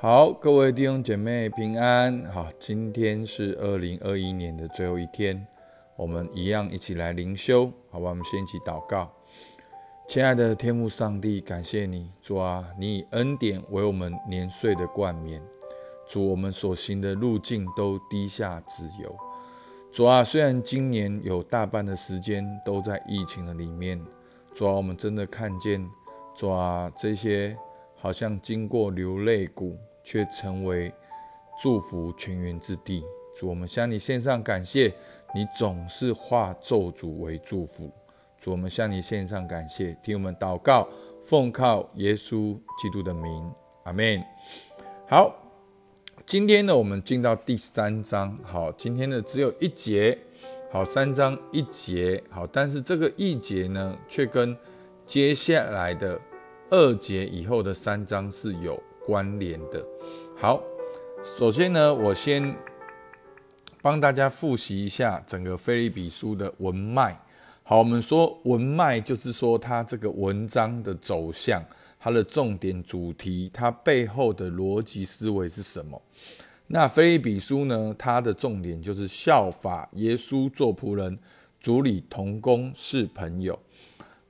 好，各位弟兄姐妹平安。好，今天是二零二一年的最后一天，我们一样一起来灵修，好吧？我们先一起祷告。亲爱的天父上帝，感谢你，主啊，你以恩典为我们年岁的冠冕，主我们所行的路径都低下自由。主啊，虽然今年有大半的时间都在疫情的里面，主啊，我们真的看见，主啊，这些好像经过流泪谷，却成为祝福泉源之地。主，我们向你献上感谢，你总是化咒诅为祝福。主，我们向你献上感谢，听我们祷告，奉靠耶稣基督的名，阿门。好。今天呢，我们进到第三章。好，今天呢只有一节，好，三章一节，好，但是这个一节呢，却跟接下来的二节以后的三章是有关联的。好，首先呢，我先帮大家复习一下整个菲利比书的文脉。好，我们说文脉就是说它这个文章的走向。它的重点主题，它背后的逻辑思维是什么？那菲利比书呢？它的重点就是效法耶稣做仆人，主理同工是朋友。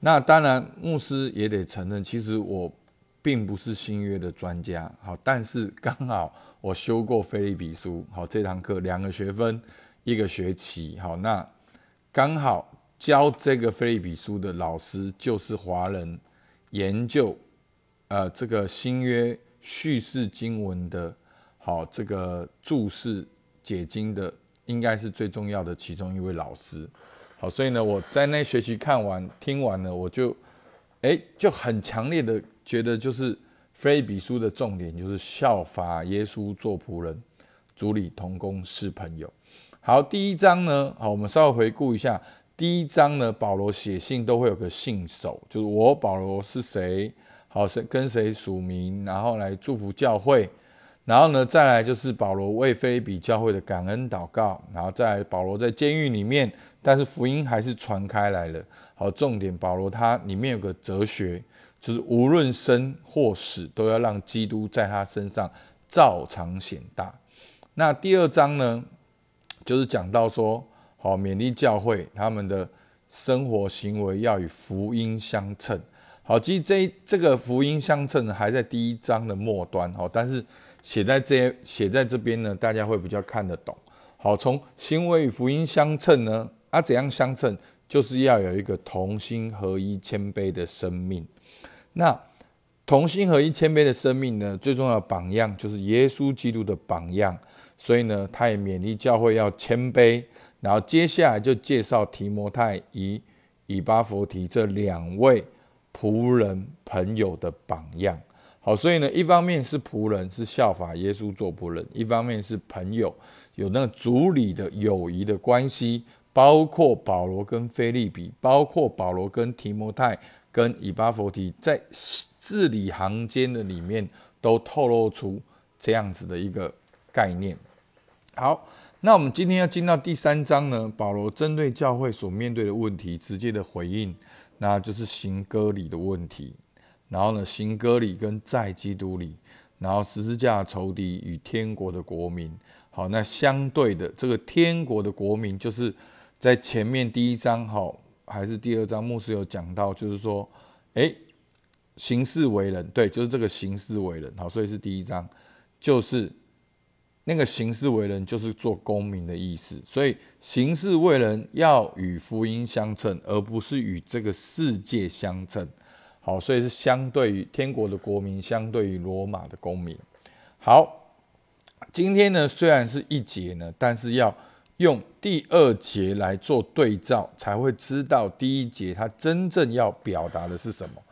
那当然，牧师也得承认，其实我并不是新约的专家。好，但是刚好我修过菲利比书，好这堂课两个学分一个学期。好，那刚好教这个菲利比书的老师就是华人研究。呃，这个新约叙事经文的，好，这个注释解经的，应该是最重要的其中一位老师。好，所以呢，我在那学期看完、听完了，我就，哎，就很强烈的觉得，就是菲比书的重点就是效法耶稣做仆人，主理同工是朋友。好，第一章呢，好，我们稍微回顾一下，第一章呢，保罗写信都会有个信手，就是我保罗是谁。好，是跟谁署名，然后来祝福教会，然后呢，再来就是保罗为菲比教会的感恩祷告，然后再保罗在监狱里面，但是福音还是传开来了。好，重点保罗他里面有个哲学，就是无论生或死，都要让基督在他身上照常显大。那第二章呢，就是讲到说，好勉励教会他们的生活行为要与福音相称。好，其实这这个福音相称还在第一章的末端，好，但是写在这写在这边呢，大家会比较看得懂。好，从行为与福音相称呢，啊，怎样相称？就是要有一个同心合一、谦卑的生命。那同心合一、谦卑的生命呢，最重要的榜样就是耶稣基督的榜样。所以呢，他也勉励教会要谦卑。然后接下来就介绍提摩太与以巴弗提这两位。仆人朋友的榜样，好，所以呢，一方面是仆人是效法耶稣做仆人，一方面是朋友有那个主理的友谊的关系，包括保罗跟菲利比，包括保罗跟提摩太跟以巴弗提，在字里行间的里面都透露出这样子的一个概念。好，那我们今天要进到第三章呢，保罗针对教会所面对的问题直接的回应。那就是行割礼的问题，然后呢，行割礼跟在基督里，然后十字架仇敌与天国的国民。好，那相对的这个天国的国民，就是在前面第一章好还是第二章，牧师有讲到，就是说，哎，行事为人，对，就是这个行事为人。好，所以是第一章，就是。那个行事为人就是做公民的意思，所以行事为人要与福音相称，而不是与这个世界相称。好，所以是相对于天国的国民，相对于罗马的公民。好，今天呢虽然是一节呢，但是要用第二节来做对照，才会知道第一节它真正要表达的是什么。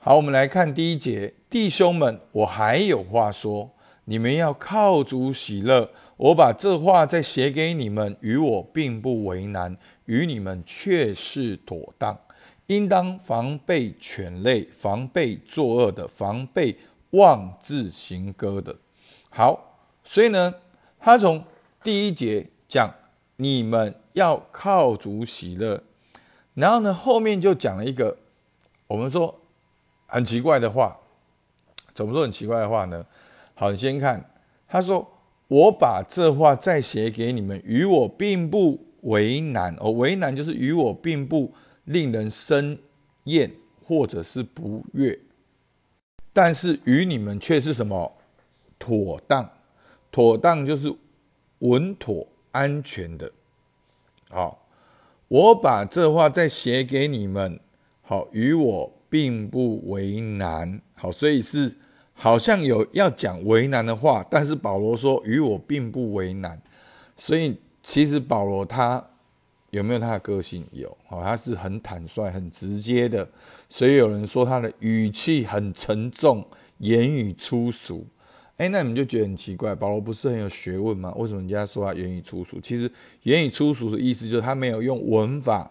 好，我们来看第一节，弟兄们，我还有话说。你们要靠主喜乐。我把这话再写给你们，与我并不为难，与你们却是妥当。应当防备犬类，防备作恶的，防备妄自行歌的。好，所以呢，他从第一节讲你们要靠主喜乐，然后呢，后面就讲了一个我们说很奇怪的话。怎么说很奇怪的话呢？好，你先看，他说：“我把这话再写给你们，与我并不为难哦，为难就是与我并不令人生厌或者是不悦，但是与你们却是什么妥当？妥当就是稳妥安全的。好，我把这话再写给你们，好，与我并不为难。好，所以是。”好像有要讲为难的话，但是保罗说与我并不为难，所以其实保罗他有没有他的个性？有，哦，他是很坦率、很直接的，所以有人说他的语气很沉重，言语粗俗。哎，那你们就觉得很奇怪，保罗不是很有学问吗？为什么人家说他言语粗俗？其实言语粗俗的意思就是他没有用文法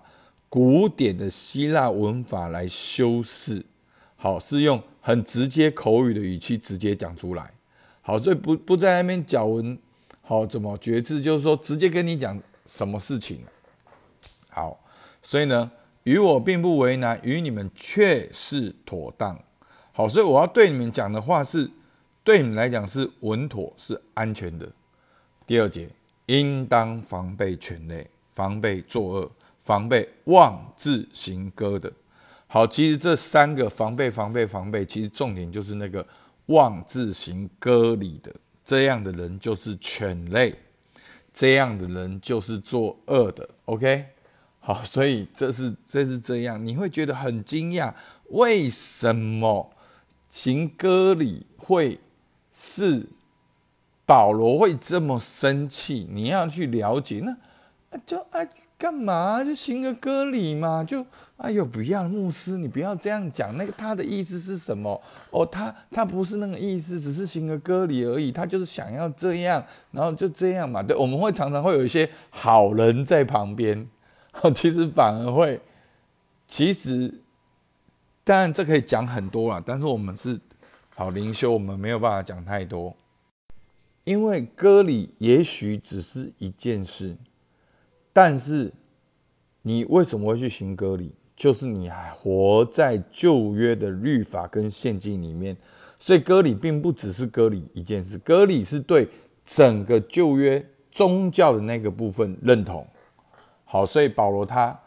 古典的希腊文法来修饰。好，是用很直接口语的语气直接讲出来。好，所以不不在那边讲文，好怎么觉字，就是说直接跟你讲什么事情。好，所以呢，与我并不为难，与你们却是妥当。好，所以我要对你们讲的话是，对你们来讲是稳妥，是安全的。第二节，应当防备犬类，防备作恶，防备妄自行歌的。好，其实这三个防备、防备、防备，其实重点就是那个妄自行割礼的这样的人就是犬类，这样的人就是作恶的。OK，好，所以这是这是这样，你会觉得很惊讶，为什么行割礼会是保罗会这么生气？你要去了解，那就哎。干嘛就行个割礼嘛？就哎呦，不要牧师，你不要这样讲。那个他的意思是什么？哦，他他不是那个意思，只是行个割礼而已。他就是想要这样，然后就这样嘛。对，我们会常常会有一些好人在旁边，其实反而会，其实当然这可以讲很多了，但是我们是好灵修，我们没有办法讲太多，因为割礼也许只是一件事。但是，你为什么会去行割礼？就是你还活在旧约的律法跟献祭里面，所以割礼并不只是割礼一件事，割礼是对整个旧约宗教的那个部分认同。好，所以保罗他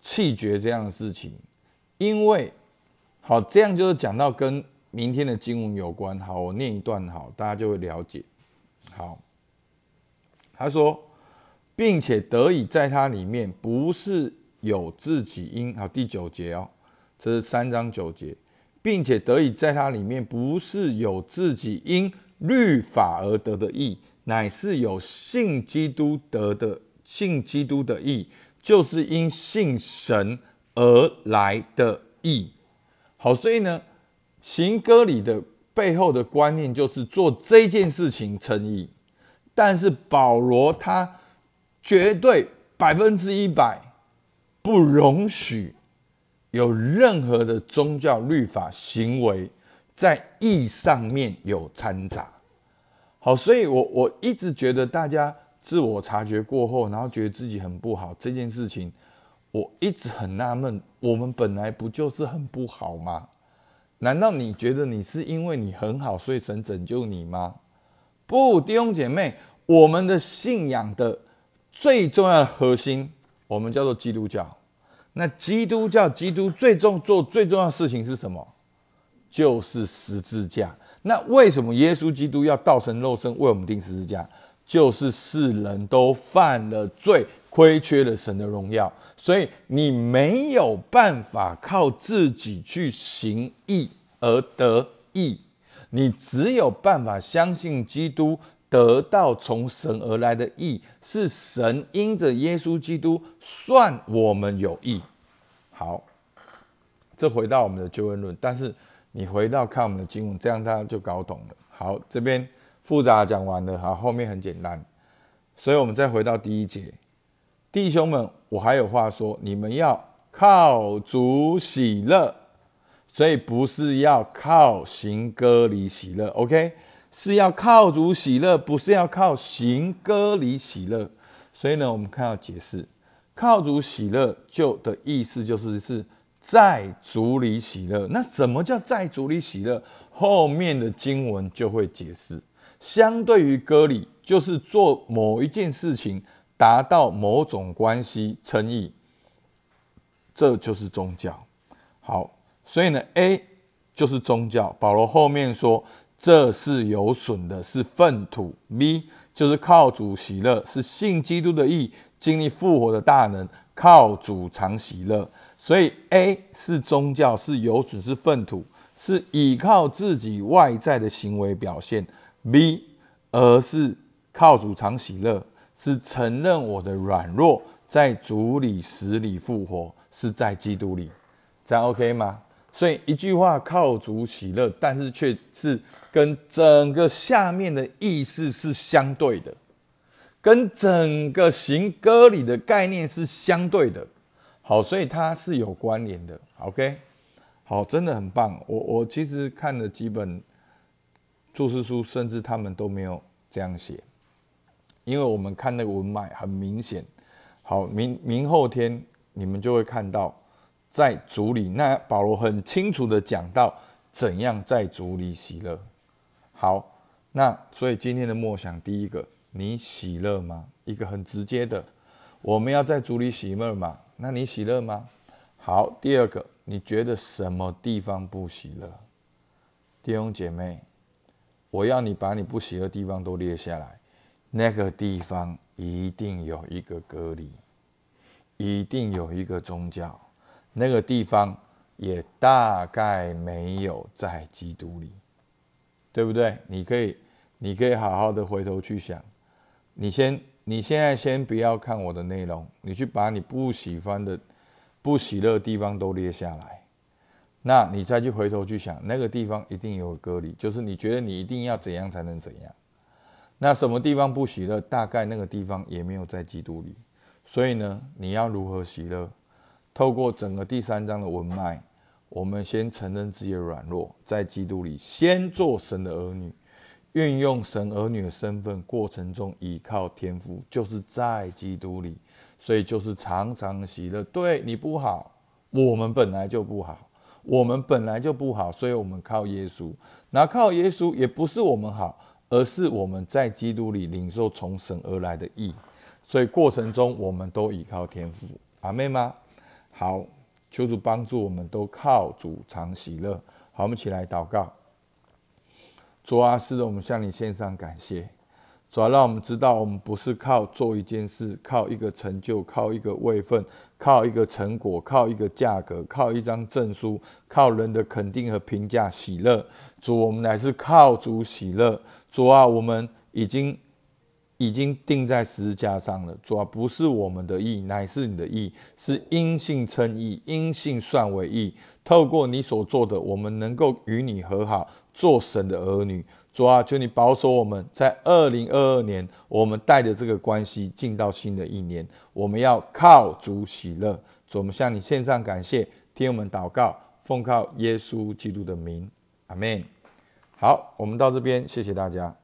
弃绝这样的事情，因为好这样就是讲到跟明天的经文有关。好，我念一段，好，大家就会了解。好，他说。并且得以在它里面，不是有自己因好第九节哦，这是三章九节，并且得以在它里面，不是有自己因律法而得的义，乃是有信基督得的信基督的义，就是因信神而来的义。好，所以呢，行歌里的背后的观念就是做这件事情诚意，但是保罗他。绝对百分之一百不容许有任何的宗教律法行为在义上面有掺杂。好，所以我我一直觉得大家自我察觉过后，然后觉得自己很不好这件事情，我一直很纳闷：我们本来不就是很不好吗？难道你觉得你是因为你很好，所以神拯救你吗？不，弟兄姐妹，我们的信仰的。最重要的核心，我们叫做基督教。那基督教，基督最重做最重要的事情是什么？就是十字架。那为什么耶稣基督要道成肉身为我们钉十字架？就是世人都犯了罪，亏缺了神的荣耀，所以你没有办法靠自己去行义而得义，你只有办法相信基督。得到从神而来的义，是神因着耶稣基督算我们有义。好，这回到我们的救恩论，但是你回到看我们的经文，这样大家就搞懂了。好，这边复杂讲完了，好，后面很简单。所以我们再回到第一节，弟兄们，我还有话说，你们要靠主喜乐，所以不是要靠行歌里喜乐。OK。是要靠主喜乐，不是要靠行歌里喜乐。所以呢，我们看到解释，靠主喜乐就的意思就是是在主里喜乐。那什么叫在主里喜乐？后面的经文就会解释。相对于割礼，就是做某一件事情达到某种关系称义，这就是宗教。好，所以呢，A 就是宗教。保罗后面说，这是有损的，是粪土。B 就是靠主喜乐，是信基督的义，经历复活的大能，靠主常喜乐。所以 A 是宗教，是有损，是粪土，是依靠自己外在的行为表现。B 而是靠主常喜乐，是承认我的软弱，在主里死里复活，是在基督里，这样 OK 吗？所以一句话靠主喜乐，但是却是跟整个下面的意思是相对的，跟整个行歌里的概念是相对的。好，所以它是有关联的。OK，好，真的很棒。我我其实看了几本注释书，甚至他们都没有这样写，因为我们看那个文脉很明显。好，明明后天你们就会看到。在主里，那保罗很清楚的讲到怎样在主里喜乐。好，那所以今天的默想，第一个，你喜乐吗？一个很直接的，我们要在主里喜乐嘛？那你喜乐吗？好，第二个，你觉得什么地方不喜乐？弟兄姐妹，我要你把你不喜乐地方都列下来，那个地方一定有一个隔离，一定有一个宗教。那个地方也大概没有在基督里，对不对？你可以，你可以好好的回头去想。你先，你现在先不要看我的内容，你去把你不喜欢的、不喜乐的地方都列下来。那你再去回头去想，那个地方一定有隔离，就是你觉得你一定要怎样才能怎样。那什么地方不喜乐？大概那个地方也没有在基督里。所以呢，你要如何喜乐？透过整个第三章的文脉，我们先承认自己的软弱，在基督里先做神的儿女，运用神儿女的身份过程中依靠天赋，就是在基督里，所以就是常常喜乐。对你不好，我们本来就不好，我们本来就不好，所以我们靠耶稣。那靠耶稣也不是我们好，而是我们在基督里领受从神而来的义，所以过程中我们都依靠天赋。阿妹吗？好，求主帮助我们，都靠主常喜乐。好，我们起来祷告。主啊，是的，我们向你献上感谢。主啊，让我们知道，我们不是靠做一件事，靠一个成就，靠一个位分，靠一个成果，靠一个价格，靠一张证书，靠人的肯定和评价喜乐。主，我们乃是靠主喜乐。主啊，我们已经。已经钉在十字架上了，主啊，不是我们的意，乃是你的意，是因信称义，因信算为义。透过你所做的，我们能够与你和好，做神的儿女。主啊，求你保守我们在二零二二年，我们带着这个关系进到新的一年，我们要靠主喜乐。主，我们向你献上感谢，听我们祷告，奉靠耶稣基督的名，阿门。好，我们到这边，谢谢大家。